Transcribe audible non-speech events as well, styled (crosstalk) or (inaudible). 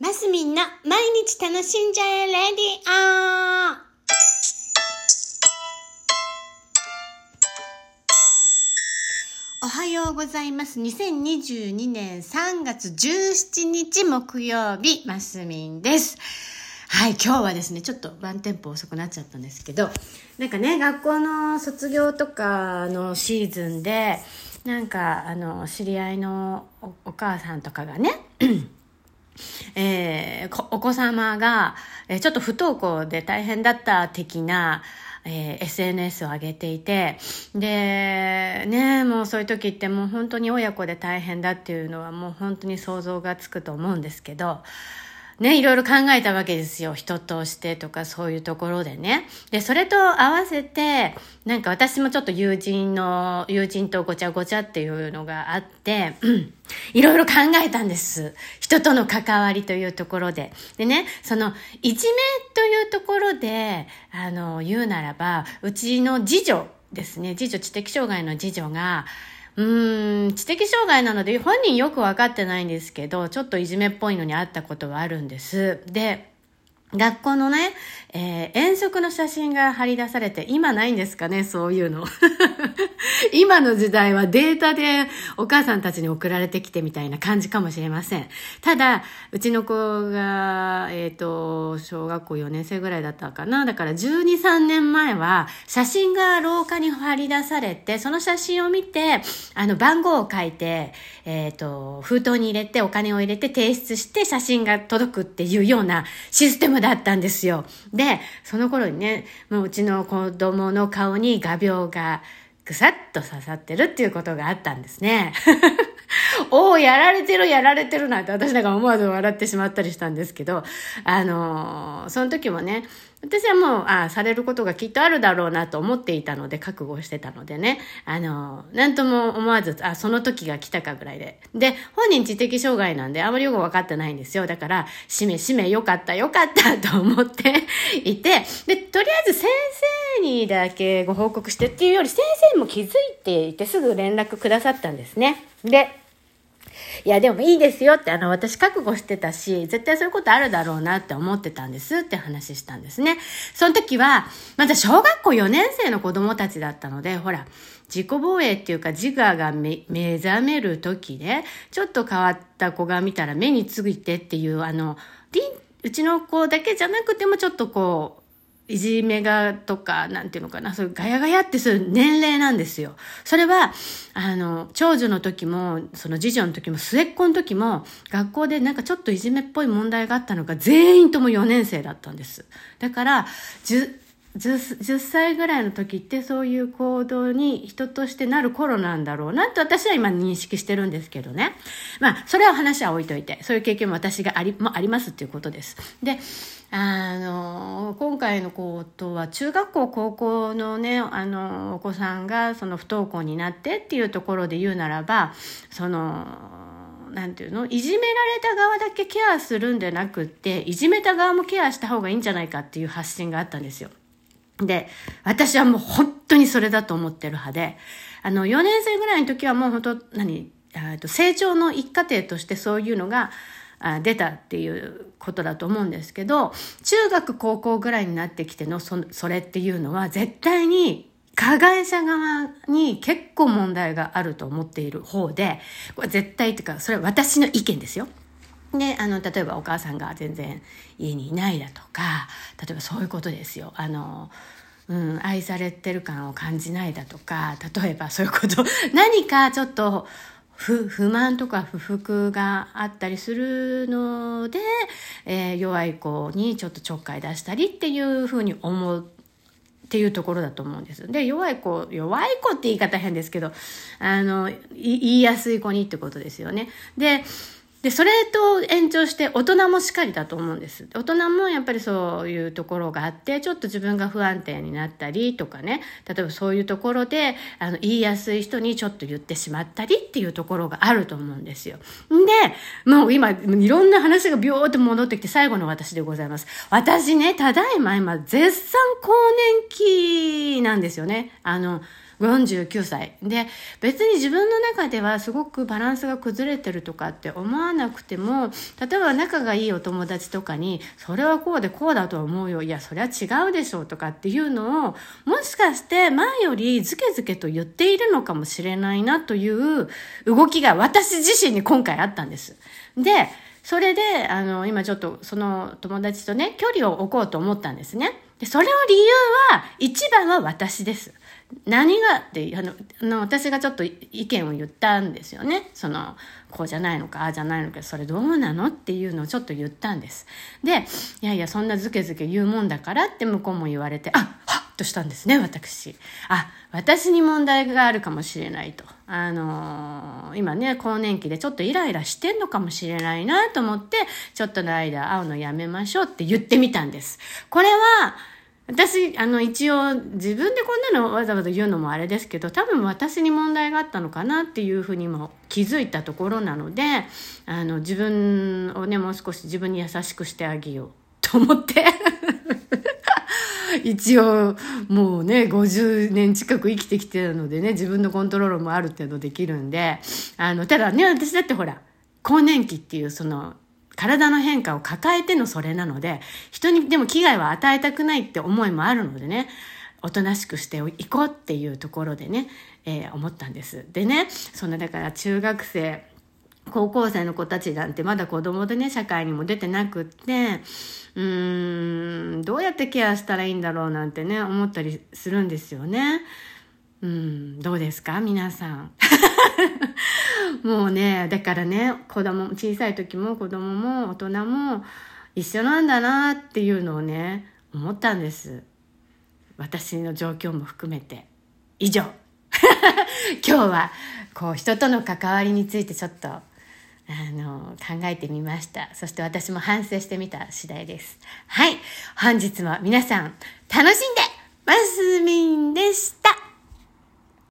マスミンの毎日楽しんじゃえレディオおはようございます。2022年3月17日木曜日、マスミンです。はい、今日はですね、ちょっとワンテンポ遅くなっちゃったんですけど、なんかね、学校の卒業とかのシーズンで、なんか、あの、知り合いのおお母さんとかがね、えーお子様が、えちょっと不登校で大変だった的な、えー SNS を上げていて、で、ね、もうそういう時ってもう本当に親子で大変だっていうのはもう本当に想像がつくと思うんですけど、ね、いろいろ考えたわけですよ。人としてとかそういうところでね。で、それと合わせて、なんか私もちょっと友人の、友人とごちゃごちゃっていうのがあって、うんいろいろ考えたんです。人との関わりというところで。でね、その、いじめというところで、あの、言うならば、うちの次女ですね、次女、知的障害の次女が、うーん、知的障害なので本人よくわかってないんですけど、ちょっといじめっぽいのにあったことはあるんです。で、学校のね、えー遠足の写真が貼り出されて、今ないんですかね、そういうの。(laughs) 今の時代はデータでお母さんたちに送られてきてみたいな感じかもしれません。ただ、うちの子が、えっ、と、小学校4年生ぐらいだったかな。だから12、3年前は、写真が廊下に貼り出されて、その写真を見て、あの、番号を書いて、えっ、と、封筒に入れて、お金を入れて提出して、写真が届くっていうようなシステムだったんですよ。で、その頃にね、もううちの子供の顔に画鋲がぐさっと刺さってるっていうことがあったんですね。おお、やられてる、やられてるなんて私なんか思わず笑ってしまったりしたんですけど、あのーその時もね、私はもう、あされることがきっとあるだろうなと思っていたので、覚悟してたのでね、あのーなんとも思わず、あ、その時が来たかぐらいで。で、本人知的障害なんで、あまりよく分かってないんですよ。だから、しめしめよかった、よかった (laughs) と思っていて、で、とりあえず先生にだけご報告してっていうより、先生も気づいていて、すぐ連絡くださったんですね。で、いや、でもいいですよって、あの、私覚悟してたし、絶対そういうことあるだろうなって思ってたんですって話したんですね。その時は、まだ小学校4年生の子供たちだったので、ほら、自己防衛っていうか自我が目覚める時で、ちょっと変わった子が見たら目についてっていう、あの、うちの子だけじゃなくてもちょっとこう、いじめがとか、なんていうのかな、そういうガヤガヤってする年齢なんですよ。それは、あの、長女の時も、その次女の時も、末っ子の時も、学校でなんかちょっといじめっぽい問題があったのが、全員とも4年生だったんです。だから、10, 10歳ぐらいの時ってそういう行動に人としてなる頃なんだろうなと私は今認識してるんですけどね。まあ、それは話は置いといて、そういう経験も私があり、もありますっていうことです。で、あの、今回のことは中学校、高校のね、あの、お子さんがその不登校になってっていうところで言うならば、その、なんていうのいじめられた側だけケアするんじゃなくって、いじめた側もケアした方がいいんじゃないかっていう発信があったんですよ。で、私はもう本当にそれだと思ってる派で、あの、4年生ぐらいの時はもう本当、何、えっと成長の一過程としてそういうのが出たっていうことだと思うんですけど、中学高校ぐらいになってきてのそそれっていうのは絶対に加害者側に結構問題があると思っている方で、これ絶対っていうか、それは私の意見ですよ。で、あの、例えばお母さんが全然家にいないだとか、例えばそういうことですよ。あの、うん、愛されてる感を感じないだとか、例えばそういうこと、(laughs) 何かちょっと不不満とか不服があったりするので、えー弱い子にちょっとちょっかい出したりっていうふうに思うっていうところだと思うんです。で、弱い子、弱い子って言い方変ですけど、あの、言いやすい子にってことですよね。で、で、それと延長して大人もしっかりだと思うんです。大人もやっぱりそういうところがあって、ちょっと自分が不安定になったりとかね、例えばそういうところで、あの、言いやすい人にちょっと言ってしまったりっていうところがあると思うんですよ。んで、もう今、いろんな話がビョーって戻ってきて最後の私でございます。私ね、ただいま今、絶賛更年期なんですよね。あの、49歳。で、別に自分の中ではすごくバランスが崩れてるとかって思わなくても、例えば仲がいいお友達とかに、それはこうでこうだと思うよ。いや、それは違うでしょうとかっていうのを、もしかして前よりズケズケと言っているのかもしれないなという動きが私自身に今回あったんです。で、それで、あの、今ちょっとその友達とね、距離を置こうと思ったんですね。で、それの理由は、一番は私です。何がってあのあの私がちょっと意見を言ったんですよねそのこうじゃないのかああじゃないのかそれどうなのっていうのをちょっと言ったんですでいやいやそんなずけずけ言うもんだからって向こうも言われてあはっとしたんですね私。あ私に問題があるかもしれないと。あのー、今ね更年期でちょっとイライラしてんのかもしれないなと思ってちょっとの間会うのやめましょうって言ってみたんです。これは私、あの、一応、自分でこんなのわざわざ言うのもあれですけど、多分私に問題があったのかなっていうふうにも気づいたところなので、あの、自分をね、もう少し自分に優しくしてあげようと思って。(laughs) (laughs) 一応、もうね、50年近く生きてきてるのでね、自分のコントロールもある程度できるんで、あの、ただね、私だってほら、更年期っていうその体の変化を抱えてのそれなので、人にでも危害は与えたくないって思いもあるのでね、おとなしくしていこうっていうところでね、えー、思ったんです。でね、そのだから中学生、高校生の子たちなんてまだ子供でね、社会にも出てなくって、うーん、どうやってケアしたらいいんだろうなんてね、思ったりするんですよね。うん、どうですか？皆さん。(laughs) もうね、だからね、子供、小さい時も子供も大人も一緒なんだなっていうのをね、思ったんです。私の状況も含めて。以上。(laughs) 今日は、こう、人との関わりについてちょっと、あの考えてみました。そして私も反省してみた次第です。はい。本日も皆さん楽しんでマスミンでした。